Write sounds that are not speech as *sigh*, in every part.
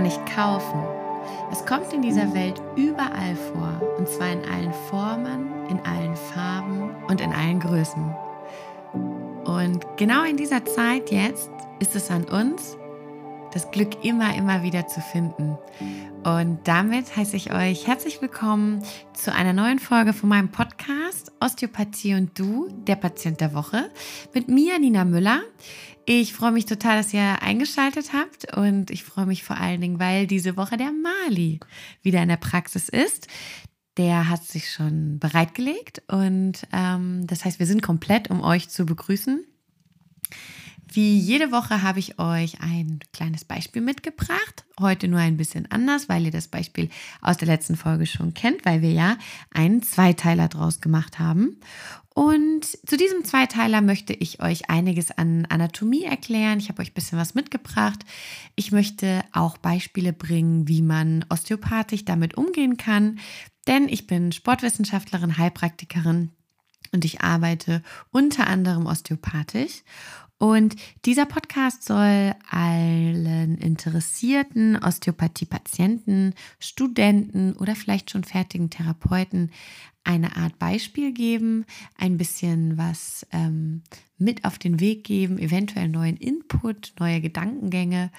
Man nicht kaufen. Es kommt in dieser Welt überall vor, und zwar in allen Formen, in allen Farben und in allen Größen. Und genau in dieser Zeit jetzt ist es an uns, das Glück immer, immer wieder zu finden. Und damit heiße ich euch herzlich willkommen zu einer neuen Folge von meinem Podcast Osteopathie und Du, der Patient der Woche, mit mir, Nina Müller. Ich freue mich total, dass ihr eingeschaltet habt und ich freue mich vor allen Dingen, weil diese Woche der Mali wieder in der Praxis ist. Der hat sich schon bereitgelegt und ähm, das heißt, wir sind komplett, um euch zu begrüßen. Wie jede Woche habe ich euch ein kleines Beispiel mitgebracht. Heute nur ein bisschen anders, weil ihr das Beispiel aus der letzten Folge schon kennt, weil wir ja einen Zweiteiler draus gemacht haben. Und zu diesem Zweiteiler möchte ich euch einiges an Anatomie erklären. Ich habe euch ein bisschen was mitgebracht. Ich möchte auch Beispiele bringen, wie man osteopathisch damit umgehen kann. Denn ich bin Sportwissenschaftlerin, Heilpraktikerin und ich arbeite unter anderem osteopathisch. Und dieser Podcast soll allen interessierten Osteopathie-Patienten, Studenten oder vielleicht schon fertigen Therapeuten eine Art Beispiel geben, ein bisschen was ähm, mit auf den Weg geben, eventuell neuen Input, neue Gedankengänge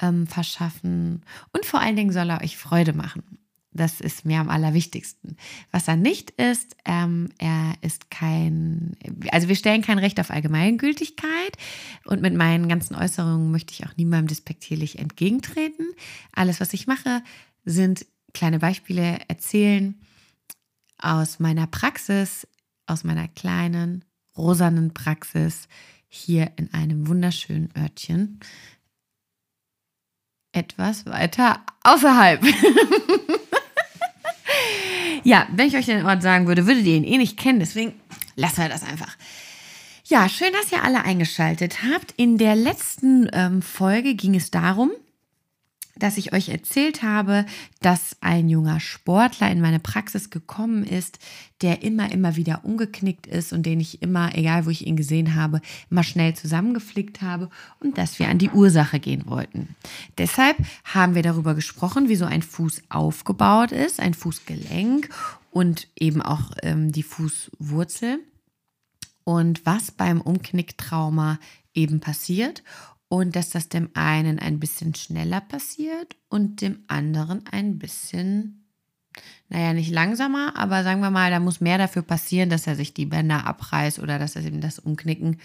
ähm, verschaffen und vor allen Dingen soll er euch Freude machen. Das ist mir am allerwichtigsten. Was er nicht ist, ähm, er ist kein, also wir stellen kein Recht auf Allgemeingültigkeit und mit meinen ganzen Äußerungen möchte ich auch niemandem despektierlich entgegentreten. Alles, was ich mache, sind kleine Beispiele erzählen aus meiner Praxis, aus meiner kleinen, rosanen Praxis hier in einem wunderschönen Örtchen. Etwas weiter außerhalb. *laughs* Ja, wenn ich euch den Ort sagen würde, würdet ihr ihn eh nicht kennen. Deswegen lassen wir das einfach. Ja, schön, dass ihr alle eingeschaltet habt. In der letzten ähm, Folge ging es darum, dass ich euch erzählt habe, dass ein junger Sportler in meine Praxis gekommen ist, der immer, immer wieder umgeknickt ist und den ich immer, egal wo ich ihn gesehen habe, immer schnell zusammengeflickt habe und dass wir an die Ursache gehen wollten. Deshalb haben wir darüber gesprochen, wie so ein Fuß aufgebaut ist, ein Fußgelenk und eben auch ähm, die Fußwurzel und was beim Umknicktrauma eben passiert und dass das dem einen ein bisschen schneller passiert und dem anderen ein bisschen, naja, nicht langsamer, aber sagen wir mal, da muss mehr dafür passieren, dass er sich die Bänder abreißt oder dass eben das Umknicken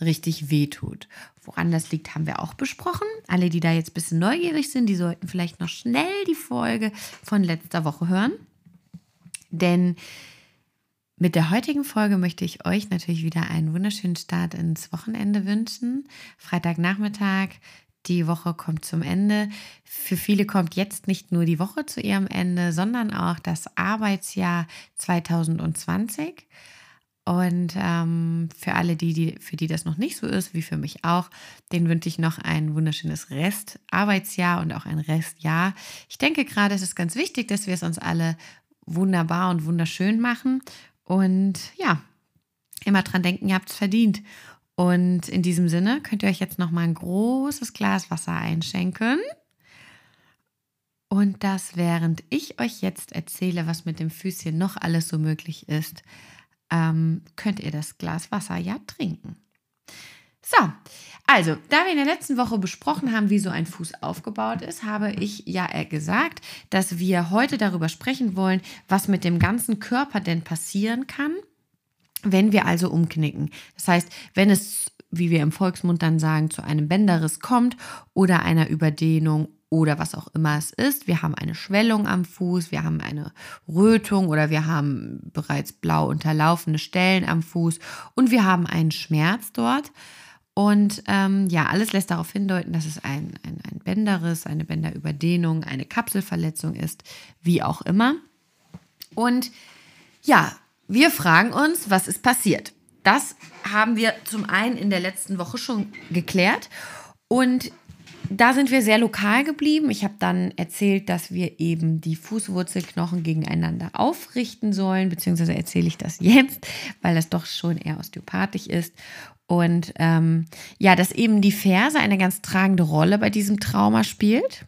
richtig wehtut. Woran das liegt, haben wir auch besprochen. Alle, die da jetzt ein bisschen neugierig sind, die sollten vielleicht noch schnell die Folge von letzter Woche hören. Denn mit der heutigen Folge möchte ich euch natürlich wieder einen wunderschönen Start ins Wochenende wünschen. Freitagnachmittag, die Woche kommt zum Ende. Für viele kommt jetzt nicht nur die Woche zu ihrem Ende, sondern auch das Arbeitsjahr 2020. Und ähm, für alle, die, die, für die das noch nicht so ist, wie für mich auch, den wünsche ich noch ein wunderschönes Restarbeitsjahr und auch ein Restjahr. Ich denke gerade, es ist ganz wichtig, dass wir es uns alle wunderbar und wunderschön machen und ja, immer dran denken, ihr habt es verdient. Und in diesem Sinne könnt ihr euch jetzt noch mal ein großes Glas Wasser einschenken. Und das, während ich euch jetzt erzähle, was mit dem Füßchen noch alles so möglich ist, ähm, könnt ihr das Glas Wasser ja trinken. So, also, da wir in der letzten Woche besprochen haben, wie so ein Fuß aufgebaut ist, habe ich ja gesagt, dass wir heute darüber sprechen wollen, was mit dem ganzen Körper denn passieren kann, wenn wir also umknicken. Das heißt, wenn es, wie wir im Volksmund dann sagen, zu einem Bänderriss kommt oder einer Überdehnung oder was auch immer es ist. Wir haben eine Schwellung am Fuß, wir haben eine Rötung oder wir haben bereits blau unterlaufene Stellen am Fuß und wir haben einen Schmerz dort. Und ähm, ja, alles lässt darauf hindeuten, dass es ein, ein, ein Bänderriss, eine Bänderüberdehnung, eine Kapselverletzung ist, wie auch immer. Und ja, wir fragen uns, was ist passiert? Das haben wir zum einen in der letzten Woche schon geklärt. Und da sind wir sehr lokal geblieben. Ich habe dann erzählt, dass wir eben die Fußwurzelknochen gegeneinander aufrichten sollen, beziehungsweise erzähle ich das jetzt, weil das doch schon eher osteopathisch ist. Und ähm, ja, dass eben die Ferse eine ganz tragende Rolle bei diesem Trauma spielt.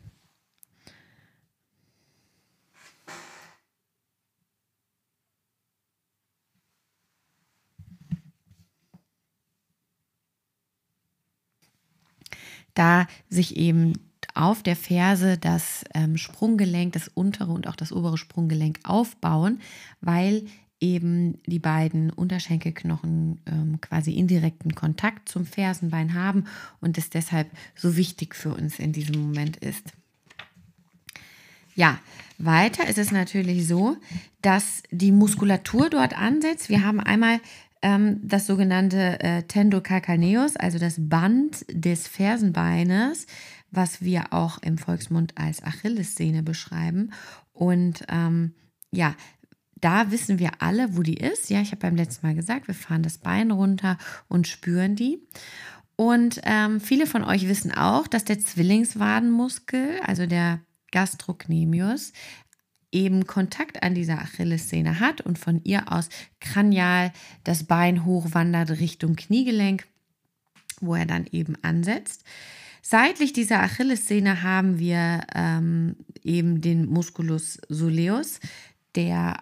Da sich eben auf der Ferse das ähm, Sprunggelenk, das untere und auch das obere Sprunggelenk aufbauen, weil eben die beiden Unterschenkelknochen ähm, quasi indirekten Kontakt zum Fersenbein haben und es deshalb so wichtig für uns in diesem Moment ist. Ja, weiter ist es natürlich so, dass die Muskulatur dort ansetzt. Wir haben einmal ähm, das sogenannte äh, Tendocalcaneus, also das Band des Fersenbeines, was wir auch im Volksmund als Achillessehne beschreiben. Und ähm, ja, da wissen wir alle, wo die ist. Ja, ich habe beim letzten Mal gesagt, wir fahren das Bein runter und spüren die. Und ähm, viele von euch wissen auch, dass der Zwillingswadenmuskel, also der Gastrocnemius, eben Kontakt an dieser Achillessehne hat und von ihr aus kranial das Bein hochwandert Richtung Kniegelenk, wo er dann eben ansetzt. Seitlich dieser Achillessehne haben wir ähm, eben den Musculus soleus, der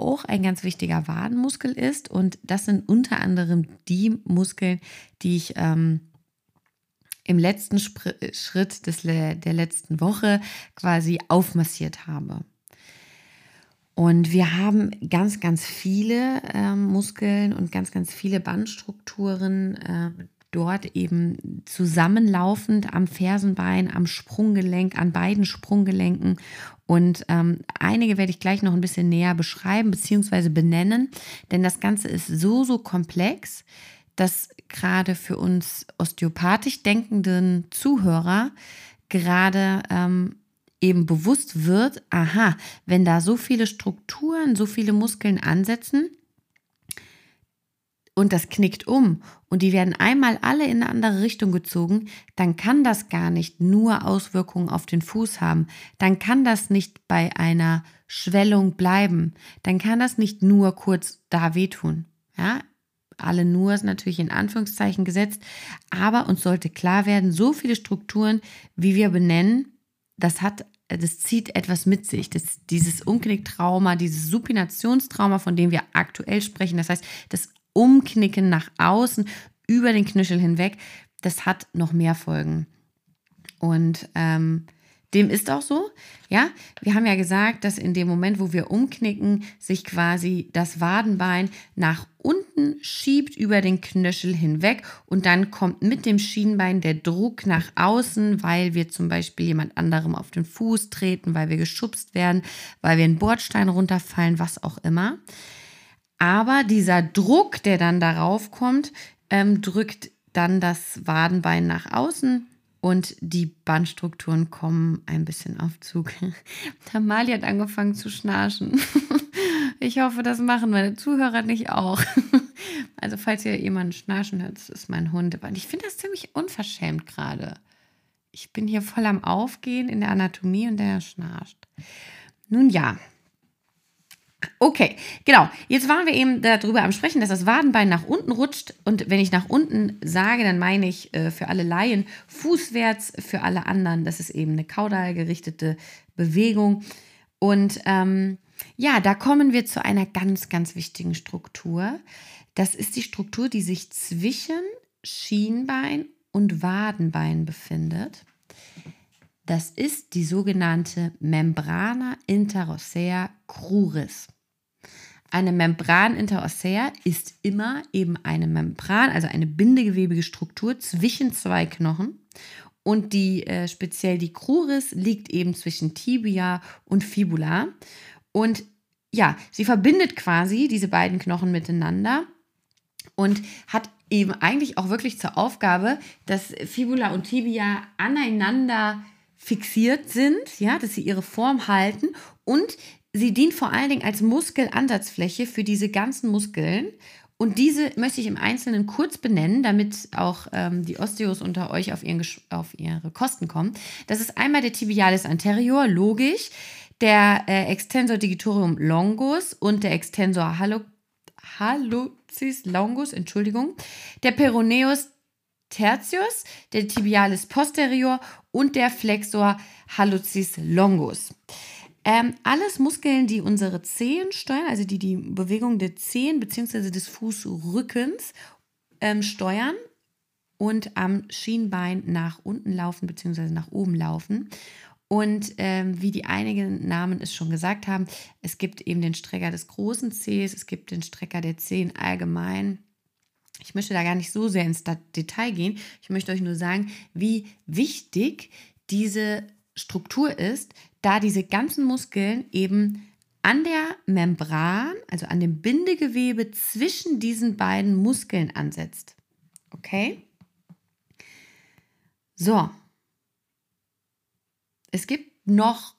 auch ein ganz wichtiger Wadenmuskel ist. Und das sind unter anderem die Muskeln, die ich ähm, im letzten Spr Schritt des, der letzten Woche quasi aufmassiert habe. Und wir haben ganz, ganz viele äh, Muskeln und ganz, ganz viele Bandstrukturen äh, dort eben zusammenlaufend am Fersenbein, am Sprunggelenk, an beiden Sprunggelenken. Und ähm, einige werde ich gleich noch ein bisschen näher beschreiben bzw. benennen, denn das Ganze ist so, so komplex, dass gerade für uns osteopathisch denkenden Zuhörer gerade ähm, eben bewusst wird, aha, wenn da so viele Strukturen, so viele Muskeln ansetzen und das knickt um und die werden einmal alle in eine andere Richtung gezogen, dann kann das gar nicht nur Auswirkungen auf den Fuß haben. Dann kann das nicht bei einer Schwellung bleiben. Dann kann das nicht nur kurz da wehtun. Ja, alle nur ist natürlich in Anführungszeichen gesetzt, aber uns sollte klar werden, so viele Strukturen, wie wir benennen, das hat, das zieht etwas mit sich. Das, dieses Umknicktrauma, dieses Supinationstrauma, von dem wir aktuell sprechen, das heißt, das Umknicken nach außen über den Knöchel hinweg, das hat noch mehr Folgen. Und ähm, dem ist auch so. Ja, wir haben ja gesagt, dass in dem Moment, wo wir umknicken, sich quasi das Wadenbein nach unten schiebt über den Knöchel hinweg und dann kommt mit dem Schienbein der Druck nach außen, weil wir zum Beispiel jemand anderem auf den Fuß treten, weil wir geschubst werden, weil wir einen Bordstein runterfallen, was auch immer. Aber dieser Druck, der dann darauf kommt, ähm, drückt dann das Wadenbein nach außen und die Bandstrukturen kommen ein bisschen auf Zug. *laughs* Tamali hat angefangen zu schnarchen. *laughs* Ich hoffe, das machen meine Zuhörer nicht auch. *laughs* Also, falls ihr jemanden schnarchen hört, das ist mein Hund. Ich finde das ziemlich unverschämt gerade. Ich bin hier voll am Aufgehen in der Anatomie und der schnarcht. Nun ja, Okay, genau. Jetzt waren wir eben darüber am Sprechen, dass das Wadenbein nach unten rutscht. Und wenn ich nach unten sage, dann meine ich äh, für alle Laien fußwärts, für alle anderen, das ist eben eine kaudal gerichtete Bewegung. Und ähm, ja, da kommen wir zu einer ganz, ganz wichtigen Struktur. Das ist die Struktur, die sich zwischen Schienbein und Wadenbein befindet. Das ist die sogenannte Membrana interossea cruris. Eine Membran interossea ist immer eben eine Membran, also eine bindegewebige Struktur zwischen zwei Knochen. Und die äh, speziell die Cruris liegt eben zwischen Tibia und Fibula. Und ja, sie verbindet quasi diese beiden Knochen miteinander und hat eben eigentlich auch wirklich zur Aufgabe, dass Fibula und Tibia aneinander fixiert sind, ja, dass sie ihre Form halten und sie dient vor allen Dingen als Muskelansatzfläche für diese ganzen Muskeln. Und diese möchte ich im Einzelnen kurz benennen, damit auch ähm, die Osteos unter euch auf, ihren, auf ihre Kosten kommen. Das ist einmal der Tibialis anterior, logisch, der äh, Extensor digitorum longus und der Extensor hallucis longus, Entschuldigung, der Peroneus tertius, der Tibialis posterior und der Flexor hallucis longus. Ähm, alles Muskeln, die unsere Zehen steuern, also die die Bewegung der Zehen bzw. des Fußrückens ähm, steuern und am Schienbein nach unten laufen bzw. nach oben laufen. Und ähm, wie die einigen Namen es schon gesagt haben, es gibt eben den Strecker des großen Cs, es gibt den Strecker der Zehen allgemein. Ich möchte da gar nicht so sehr ins Detail gehen. Ich möchte euch nur sagen, wie wichtig diese Struktur ist, da diese ganzen Muskeln eben an der Membran, also an dem Bindegewebe zwischen diesen beiden Muskeln ansetzt. Okay? So, es gibt noch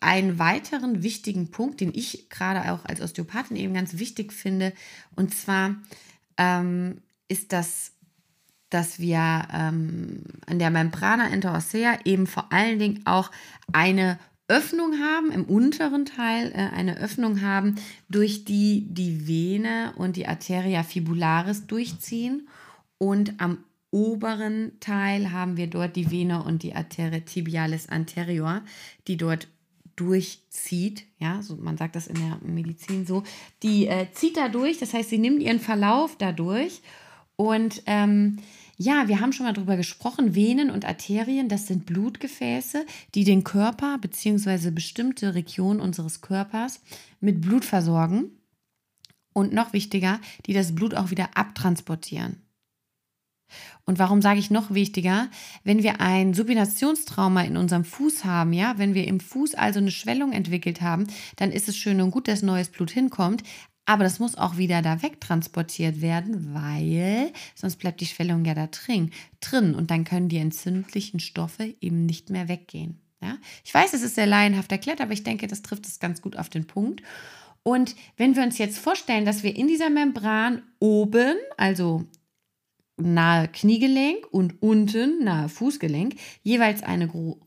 einen weiteren wichtigen Punkt, den ich gerade auch als Osteopathin eben ganz wichtig finde. Und zwar ähm, ist das, dass wir ähm, an der Membrana interossea eben vor allen Dingen auch eine Öffnung haben, im unteren Teil äh, eine Öffnung haben, durch die die Vene und die Arteria fibularis durchziehen. Und am oberen Teil haben wir dort die Vene und die Arteria tibialis anterior, die dort durchzieht. Ja, so, man sagt das in der Medizin so. Die äh, zieht da durch, das heißt, sie nimmt ihren Verlauf dadurch. Und ähm, ja, wir haben schon mal darüber gesprochen. Venen und Arterien, das sind Blutgefäße, die den Körper bzw. bestimmte Regionen unseres Körpers mit Blut versorgen. Und noch wichtiger, die das Blut auch wieder abtransportieren. Und warum sage ich noch wichtiger? Wenn wir ein Supinationstrauma in unserem Fuß haben, ja, wenn wir im Fuß also eine Schwellung entwickelt haben, dann ist es schön und gut, dass neues Blut hinkommt. Aber das muss auch wieder da wegtransportiert werden, weil sonst bleibt die Schwellung ja da drin, drin und dann können die entzündlichen Stoffe eben nicht mehr weggehen. Ja? Ich weiß, es ist sehr laienhaft erklärt, aber ich denke, das trifft es ganz gut auf den Punkt. Und wenn wir uns jetzt vorstellen, dass wir in dieser Membran oben, also nahe Kniegelenk und unten nahe Fußgelenk jeweils eine gro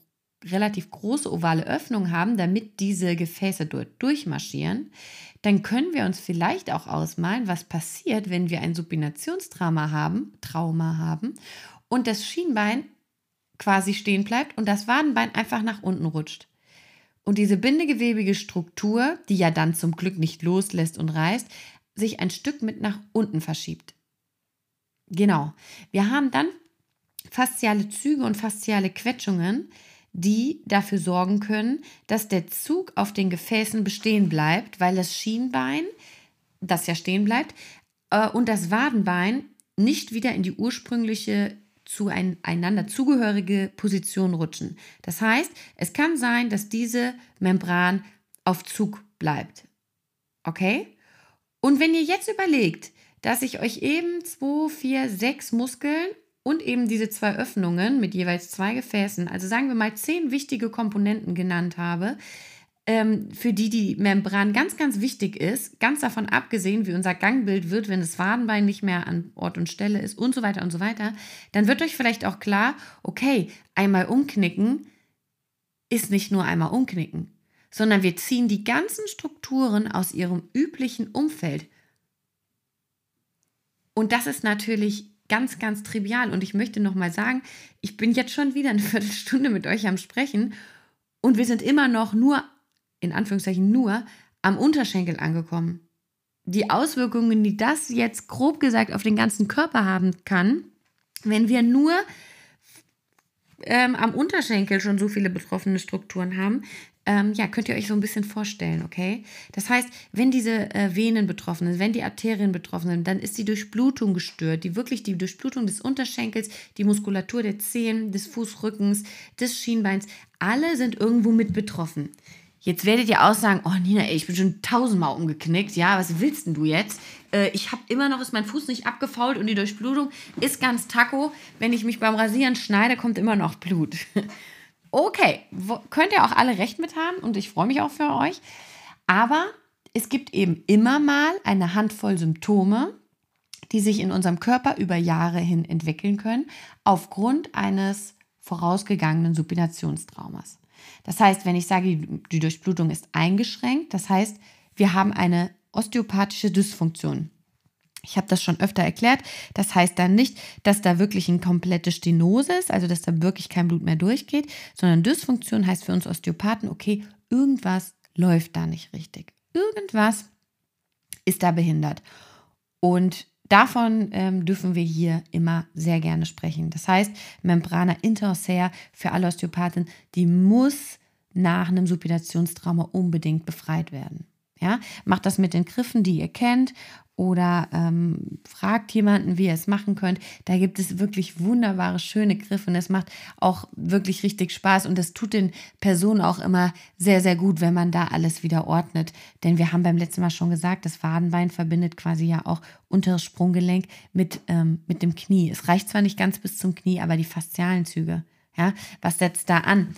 relativ große ovale Öffnung haben, damit diese Gefäße dort durchmarschieren, dann können wir uns vielleicht auch ausmalen, was passiert, wenn wir ein Supinationstrauma haben, Trauma haben und das Schienbein quasi stehen bleibt und das Wadenbein einfach nach unten rutscht. Und diese bindegewebige Struktur, die ja dann zum Glück nicht loslässt und reißt, sich ein Stück mit nach unten verschiebt. Genau. Wir haben dann fasziale Züge und fasziale Quetschungen, die dafür sorgen können, dass der Zug auf den Gefäßen bestehen bleibt, weil das Schienbein, das ja stehen bleibt, äh, und das Wadenbein nicht wieder in die ursprüngliche zueinander zugehörige Position rutschen. Das heißt, es kann sein, dass diese Membran auf Zug bleibt. Okay? Und wenn ihr jetzt überlegt, dass ich euch eben zwei, vier, sechs Muskeln und eben diese zwei Öffnungen mit jeweils zwei Gefäßen, also sagen wir mal zehn wichtige Komponenten genannt habe, ähm, für die die Membran ganz, ganz wichtig ist, ganz davon abgesehen, wie unser Gangbild wird, wenn das Wadenbein nicht mehr an Ort und Stelle ist und so weiter und so weiter, dann wird euch vielleicht auch klar, okay, einmal umknicken ist nicht nur einmal umknicken, sondern wir ziehen die ganzen Strukturen aus ihrem üblichen Umfeld und das ist natürlich ganz, ganz trivial. Und ich möchte nochmal sagen, ich bin jetzt schon wieder eine *laughs* Viertelstunde mit euch am Sprechen und wir sind immer noch nur, in Anführungszeichen nur, am Unterschenkel angekommen. Die Auswirkungen, die das jetzt grob gesagt auf den ganzen Körper haben kann, wenn wir nur ähm, am Unterschenkel schon so viele betroffene Strukturen haben, ähm, ja, könnt ihr euch so ein bisschen vorstellen, okay? Das heißt, wenn diese äh, Venen betroffen sind, wenn die Arterien betroffen sind, dann ist die Durchblutung gestört, die wirklich die Durchblutung des Unterschenkels, die Muskulatur der Zehen, des Fußrückens, des Schienbeins, alle sind irgendwo mit betroffen. Jetzt werdet ihr auch sagen, oh Nina, ey, ich bin schon tausendmal umgeknickt. Ja, was willst denn du jetzt? Äh, ich habe immer noch, ist mein Fuß nicht abgefault und die Durchblutung ist ganz taco. Wenn ich mich beim Rasieren schneide, kommt immer noch Blut. *laughs* Okay, könnt ihr auch alle recht mit haben und ich freue mich auch für euch. Aber es gibt eben immer mal eine Handvoll Symptome, die sich in unserem Körper über Jahre hin entwickeln können, aufgrund eines vorausgegangenen Supinationstraumas. Das heißt, wenn ich sage, die Durchblutung ist eingeschränkt, das heißt, wir haben eine osteopathische Dysfunktion. Ich habe das schon öfter erklärt. Das heißt dann nicht, dass da wirklich eine komplette Stenose ist, also dass da wirklich kein Blut mehr durchgeht, sondern Dysfunktion heißt für uns Osteopathen, okay, irgendwas läuft da nicht richtig. Irgendwas ist da behindert. Und davon ähm, dürfen wir hier immer sehr gerne sprechen. Das heißt, Membrana interossea für alle Osteopathen, die muss nach einem Supinationstrauma unbedingt befreit werden. Ja, macht das mit den Griffen, die ihr kennt, oder ähm, fragt jemanden, wie ihr es machen könnt. Da gibt es wirklich wunderbare, schöne Griffe und es macht auch wirklich richtig Spaß und es tut den Personen auch immer sehr, sehr gut, wenn man da alles wieder ordnet. Denn wir haben beim letzten Mal schon gesagt, das Wadenbein verbindet quasi ja auch unteres Sprunggelenk mit, ähm, mit dem Knie. Es reicht zwar nicht ganz bis zum Knie, aber die faszialen Züge. Ja, was setzt da an?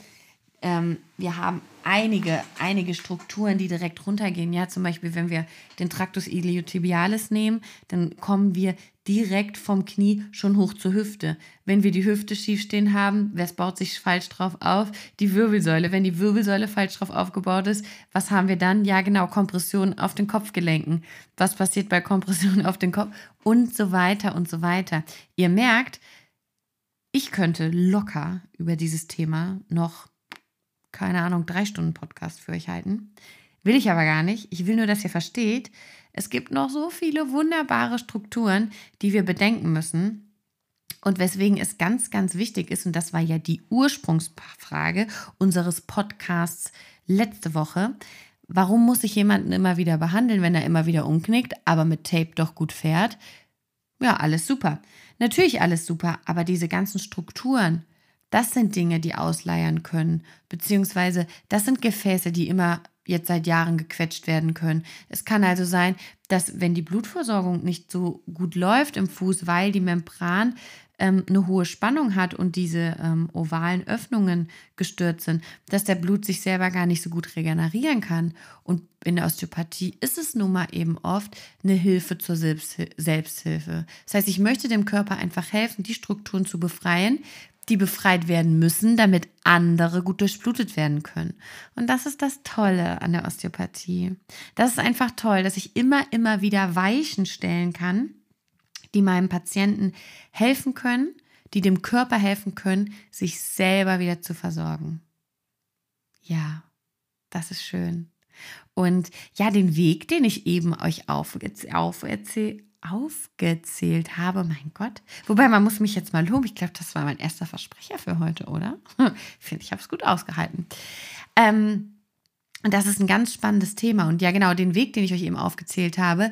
Ähm, wir haben einige, einige Strukturen, die direkt runtergehen. Ja, zum Beispiel, wenn wir den Tractus iliotibialis nehmen, dann kommen wir direkt vom Knie schon hoch zur Hüfte. Wenn wir die Hüfte schief stehen haben, wer baut sich falsch drauf auf? Die Wirbelsäule. Wenn die Wirbelsäule falsch drauf aufgebaut ist, was haben wir dann? Ja, genau, Kompression auf den Kopfgelenken. Was passiert bei Kompression auf den Kopf? Und so weiter und so weiter. Ihr merkt, ich könnte locker über dieses Thema noch keine Ahnung, drei Stunden Podcast für euch halten. Will ich aber gar nicht. Ich will nur, dass ihr versteht, es gibt noch so viele wunderbare Strukturen, die wir bedenken müssen. Und weswegen es ganz, ganz wichtig ist, und das war ja die Ursprungsfrage unseres Podcasts letzte Woche, warum muss ich jemanden immer wieder behandeln, wenn er immer wieder umknickt, aber mit Tape doch gut fährt? Ja, alles super. Natürlich alles super, aber diese ganzen Strukturen, das sind Dinge, die ausleiern können, beziehungsweise das sind Gefäße, die immer jetzt seit Jahren gequetscht werden können. Es kann also sein, dass wenn die Blutversorgung nicht so gut läuft im Fuß, weil die Membran ähm, eine hohe Spannung hat und diese ähm, ovalen Öffnungen gestört sind, dass der Blut sich selber gar nicht so gut regenerieren kann. Und in der Osteopathie ist es nun mal eben oft eine Hilfe zur Selbsthilfe. Das heißt, ich möchte dem Körper einfach helfen, die Strukturen zu befreien, die befreit werden müssen, damit andere gut durchblutet werden können. Und das ist das Tolle an der Osteopathie. Das ist einfach toll, dass ich immer, immer wieder Weichen stellen kann, die meinem Patienten helfen können, die dem Körper helfen können, sich selber wieder zu versorgen. Ja, das ist schön. Und ja, den Weg, den ich eben euch auf, auf, erzähl, aufgezählt habe. Mein Gott. Wobei, man muss mich jetzt mal loben. Ich glaube, das war mein erster Versprecher für heute, oder? Ich finde, ich habe es gut ausgehalten. Ähm, und das ist ein ganz spannendes Thema. Und ja, genau, den Weg, den ich euch eben aufgezählt habe,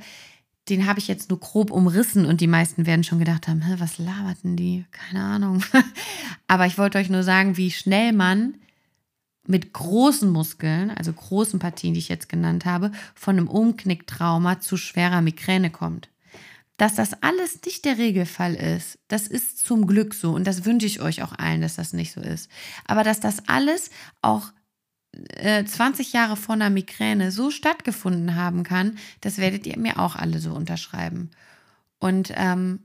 den habe ich jetzt nur grob umrissen und die meisten werden schon gedacht haben, was laberten die? Keine Ahnung. *laughs* Aber ich wollte euch nur sagen, wie schnell man mit großen Muskeln, also großen Partien, die ich jetzt genannt habe, von einem Umknicktrauma zu schwerer Migräne kommt. Dass das alles nicht der Regelfall ist, das ist zum Glück so und das wünsche ich euch auch allen, dass das nicht so ist. Aber dass das alles auch äh, 20 Jahre vor einer Migräne so stattgefunden haben kann, das werdet ihr mir auch alle so unterschreiben. Und ähm,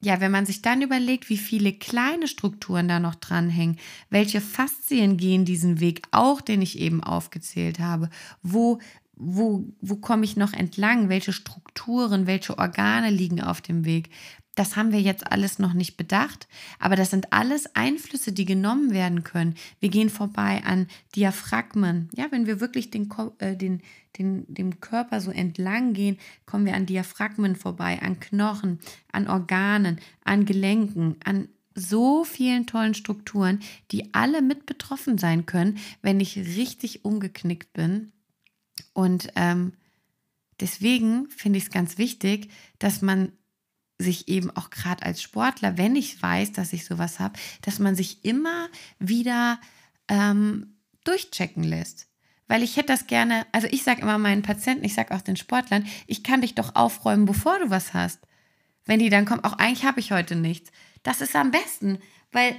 ja, wenn man sich dann überlegt, wie viele kleine Strukturen da noch dranhängen, welche Faszien gehen diesen Weg auch, den ich eben aufgezählt habe, wo wo, wo komme ich noch entlang, welche Strukturen, welche Organe liegen auf dem Weg. Das haben wir jetzt alles noch nicht bedacht, aber das sind alles Einflüsse, die genommen werden können. Wir gehen vorbei an Diaphragmen. Ja, wenn wir wirklich den, äh, den, den, dem Körper so entlang gehen, kommen wir an Diaphragmen vorbei, an Knochen, an Organen, an Gelenken, an so vielen tollen Strukturen, die alle mit betroffen sein können, wenn ich richtig umgeknickt bin und ähm, deswegen finde ich es ganz wichtig, dass man sich eben auch gerade als Sportler, wenn ich weiß, dass ich sowas habe, dass man sich immer wieder ähm, durchchecken lässt. Weil ich hätte das gerne, also ich sage immer meinen Patienten, ich sage auch den Sportlern, ich kann dich doch aufräumen, bevor du was hast. Wenn die dann kommen, auch eigentlich habe ich heute nichts. Das ist am besten, weil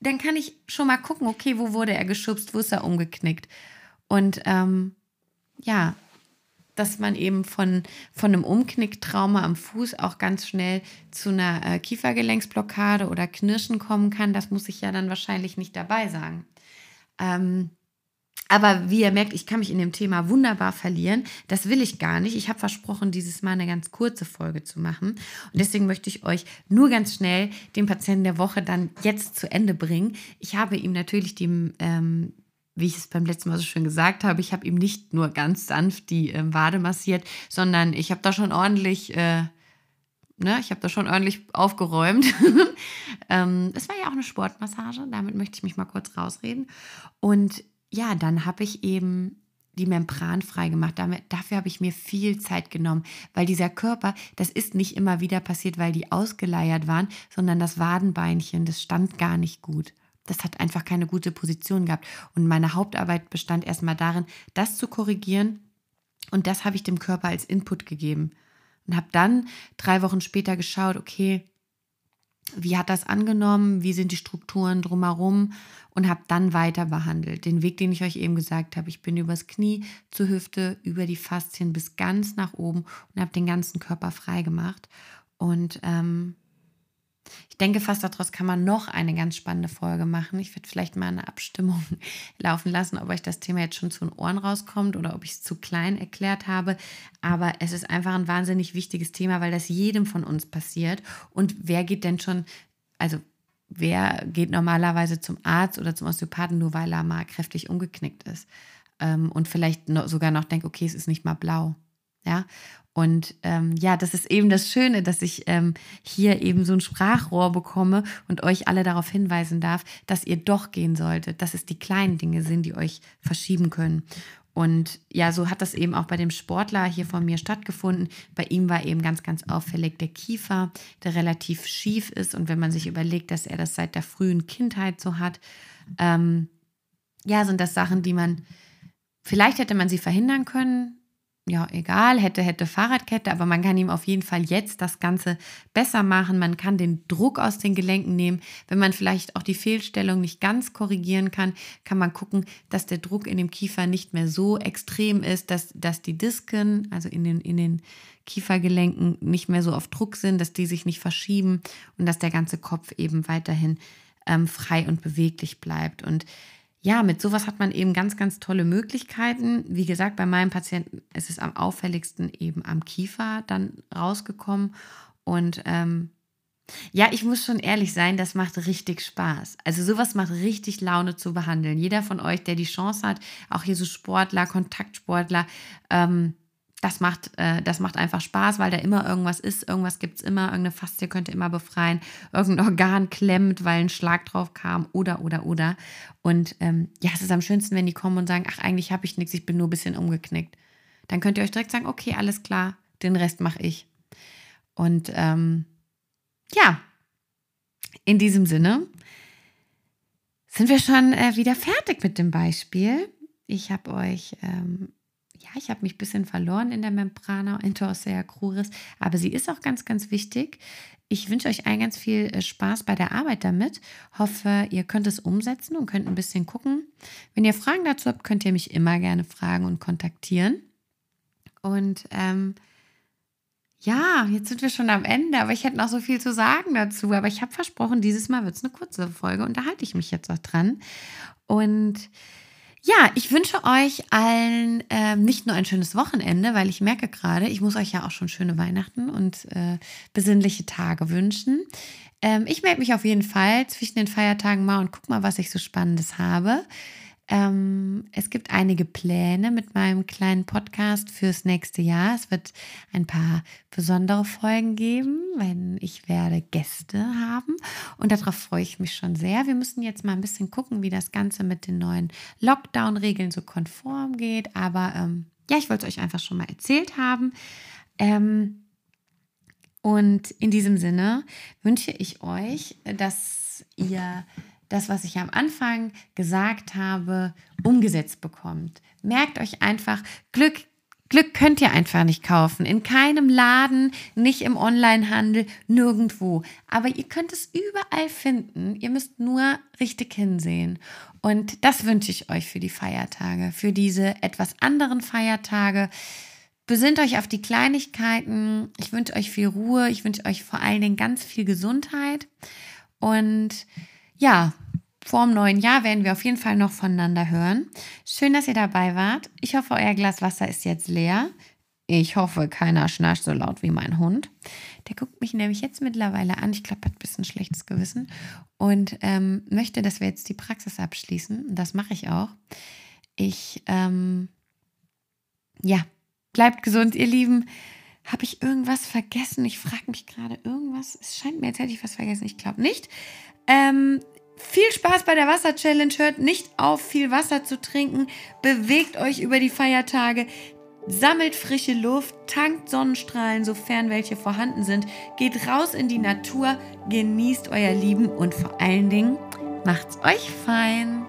dann kann ich schon mal gucken, okay, wo wurde er geschubst, wo ist er umgeknickt. Und ähm, ja, dass man eben von, von einem Umknicktrauma am Fuß auch ganz schnell zu einer äh, Kiefergelenksblockade oder Knirschen kommen kann. Das muss ich ja dann wahrscheinlich nicht dabei sagen. Ähm, aber wie ihr merkt, ich kann mich in dem Thema wunderbar verlieren. Das will ich gar nicht. Ich habe versprochen, dieses Mal eine ganz kurze Folge zu machen. Und deswegen möchte ich euch nur ganz schnell den Patienten der Woche dann jetzt zu Ende bringen. Ich habe ihm natürlich die, ähm, wie ich es beim letzten Mal so schön gesagt habe, ich habe ihm nicht nur ganz sanft die äh, Wade massiert, sondern ich habe da schon ordentlich, äh, ne, ich habe da schon ordentlich aufgeräumt. *laughs* ähm, es war ja auch eine Sportmassage, damit möchte ich mich mal kurz rausreden. Und ja, dann habe ich eben die Membran freigemacht. Dafür habe ich mir viel Zeit genommen, weil dieser Körper, das ist nicht immer wieder passiert, weil die ausgeleiert waren, sondern das Wadenbeinchen, das stand gar nicht gut. Das hat einfach keine gute Position gehabt. Und meine Hauptarbeit bestand erstmal darin, das zu korrigieren. Und das habe ich dem Körper als Input gegeben. Und habe dann drei Wochen später geschaut, okay, wie hat das angenommen, wie sind die Strukturen drumherum und habe dann weiter behandelt. Den Weg, den ich euch eben gesagt habe, ich bin übers Knie zur Hüfte, über die Faszien bis ganz nach oben und habe den ganzen Körper frei gemacht. Und ähm, ich denke, fast daraus kann man noch eine ganz spannende Folge machen. Ich werde vielleicht mal eine Abstimmung *laughs* laufen lassen, ob euch das Thema jetzt schon zu den Ohren rauskommt oder ob ich es zu klein erklärt habe. Aber es ist einfach ein wahnsinnig wichtiges Thema, weil das jedem von uns passiert. Und wer geht denn schon, also wer geht normalerweise zum Arzt oder zum Osteopathen, nur weil er mal kräftig umgeknickt ist? Ähm, und vielleicht sogar noch denkt, okay, es ist nicht mal blau. Ja, und ähm, ja, das ist eben das Schöne, dass ich ähm, hier eben so ein Sprachrohr bekomme und euch alle darauf hinweisen darf, dass ihr doch gehen solltet, dass es die kleinen Dinge sind, die euch verschieben können. Und ja, so hat das eben auch bei dem Sportler hier von mir stattgefunden. Bei ihm war eben ganz, ganz auffällig der Kiefer, der relativ schief ist. Und wenn man sich überlegt, dass er das seit der frühen Kindheit so hat, ähm, ja, sind das Sachen, die man, vielleicht hätte man sie verhindern können, ja, egal, hätte, hätte Fahrradkette, aber man kann ihm auf jeden Fall jetzt das Ganze besser machen. Man kann den Druck aus den Gelenken nehmen. Wenn man vielleicht auch die Fehlstellung nicht ganz korrigieren kann, kann man gucken, dass der Druck in dem Kiefer nicht mehr so extrem ist, dass, dass die Disken, also in den, in den Kiefergelenken, nicht mehr so auf Druck sind, dass die sich nicht verschieben und dass der ganze Kopf eben weiterhin ähm, frei und beweglich bleibt. Und ja, mit sowas hat man eben ganz, ganz tolle Möglichkeiten. Wie gesagt, bei meinem Patienten ist es am auffälligsten eben am Kiefer dann rausgekommen. Und ähm, ja, ich muss schon ehrlich sein, das macht richtig Spaß. Also sowas macht richtig Laune zu behandeln. Jeder von euch, der die Chance hat, auch hier so Sportler, Kontaktsportler, ähm, das macht, äh, das macht einfach Spaß, weil da immer irgendwas ist. Irgendwas gibt es immer. Irgendeine Faszie könnte immer befreien. Irgendein Organ klemmt, weil ein Schlag drauf kam. Oder, oder, oder. Und ähm, ja, es ist am schönsten, wenn die kommen und sagen: Ach, eigentlich habe ich nichts, ich bin nur ein bisschen umgeknickt. Dann könnt ihr euch direkt sagen: Okay, alles klar, den Rest mache ich. Und ähm, ja, in diesem Sinne sind wir schon äh, wieder fertig mit dem Beispiel. Ich habe euch ähm, ja, ich habe mich ein bisschen verloren in der Membrana Interossea cruris, aber sie ist auch ganz, ganz wichtig. Ich wünsche euch allen ganz viel äh, Spaß bei der Arbeit damit. Hoffe, ihr könnt es umsetzen und könnt ein bisschen gucken. Wenn ihr Fragen dazu habt, könnt ihr mich immer gerne fragen und kontaktieren. Und ähm, ja, jetzt sind wir schon am Ende, aber ich hätte noch so viel zu sagen dazu. Aber ich habe versprochen, dieses Mal wird es eine kurze Folge und da halte ich mich jetzt auch dran. Und ja, ich wünsche euch allen äh, nicht nur ein schönes Wochenende, weil ich merke gerade, ich muss euch ja auch schon schöne Weihnachten und äh, besinnliche Tage wünschen. Ähm, ich melde mich auf jeden Fall zwischen den Feiertagen mal und guck mal, was ich so Spannendes habe. Ähm, es gibt einige Pläne mit meinem kleinen Podcast fürs nächste Jahr. Es wird ein paar besondere Folgen geben, wenn ich werde Gäste haben. Und darauf freue ich mich schon sehr. Wir müssen jetzt mal ein bisschen gucken, wie das Ganze mit den neuen Lockdown-Regeln so konform geht. Aber ähm, ja, ich wollte es euch einfach schon mal erzählt haben. Ähm, und in diesem Sinne wünsche ich euch, dass ihr das, was ich am Anfang gesagt habe, umgesetzt bekommt. Merkt euch einfach, Glück, Glück könnt ihr einfach nicht kaufen. In keinem Laden, nicht im Onlinehandel, nirgendwo. Aber ihr könnt es überall finden. Ihr müsst nur richtig hinsehen. Und das wünsche ich euch für die Feiertage, für diese etwas anderen Feiertage. Besinnt euch auf die Kleinigkeiten. Ich wünsche euch viel Ruhe. Ich wünsche euch vor allen Dingen ganz viel Gesundheit. Und ja, vor dem neuen Jahr werden wir auf jeden Fall noch voneinander hören. Schön, dass ihr dabei wart. Ich hoffe, euer Glas Wasser ist jetzt leer. Ich hoffe, keiner schnarcht so laut wie mein Hund. Der guckt mich nämlich jetzt mittlerweile an. Ich glaube, er hat ein bisschen schlechtes Gewissen und ähm, möchte, dass wir jetzt die Praxis abschließen. Das mache ich auch. Ich, ähm, ja, bleibt gesund, ihr Lieben. Habe ich irgendwas vergessen? Ich frage mich gerade irgendwas. Es scheint mir, als hätte ich was vergessen. Ich glaube nicht. Ähm, viel Spaß bei der Wasser-Challenge. Hört nicht auf, viel Wasser zu trinken. Bewegt euch über die Feiertage. Sammelt frische Luft, tankt Sonnenstrahlen, sofern welche vorhanden sind. Geht raus in die Natur, genießt euer Lieben und vor allen Dingen macht's euch fein.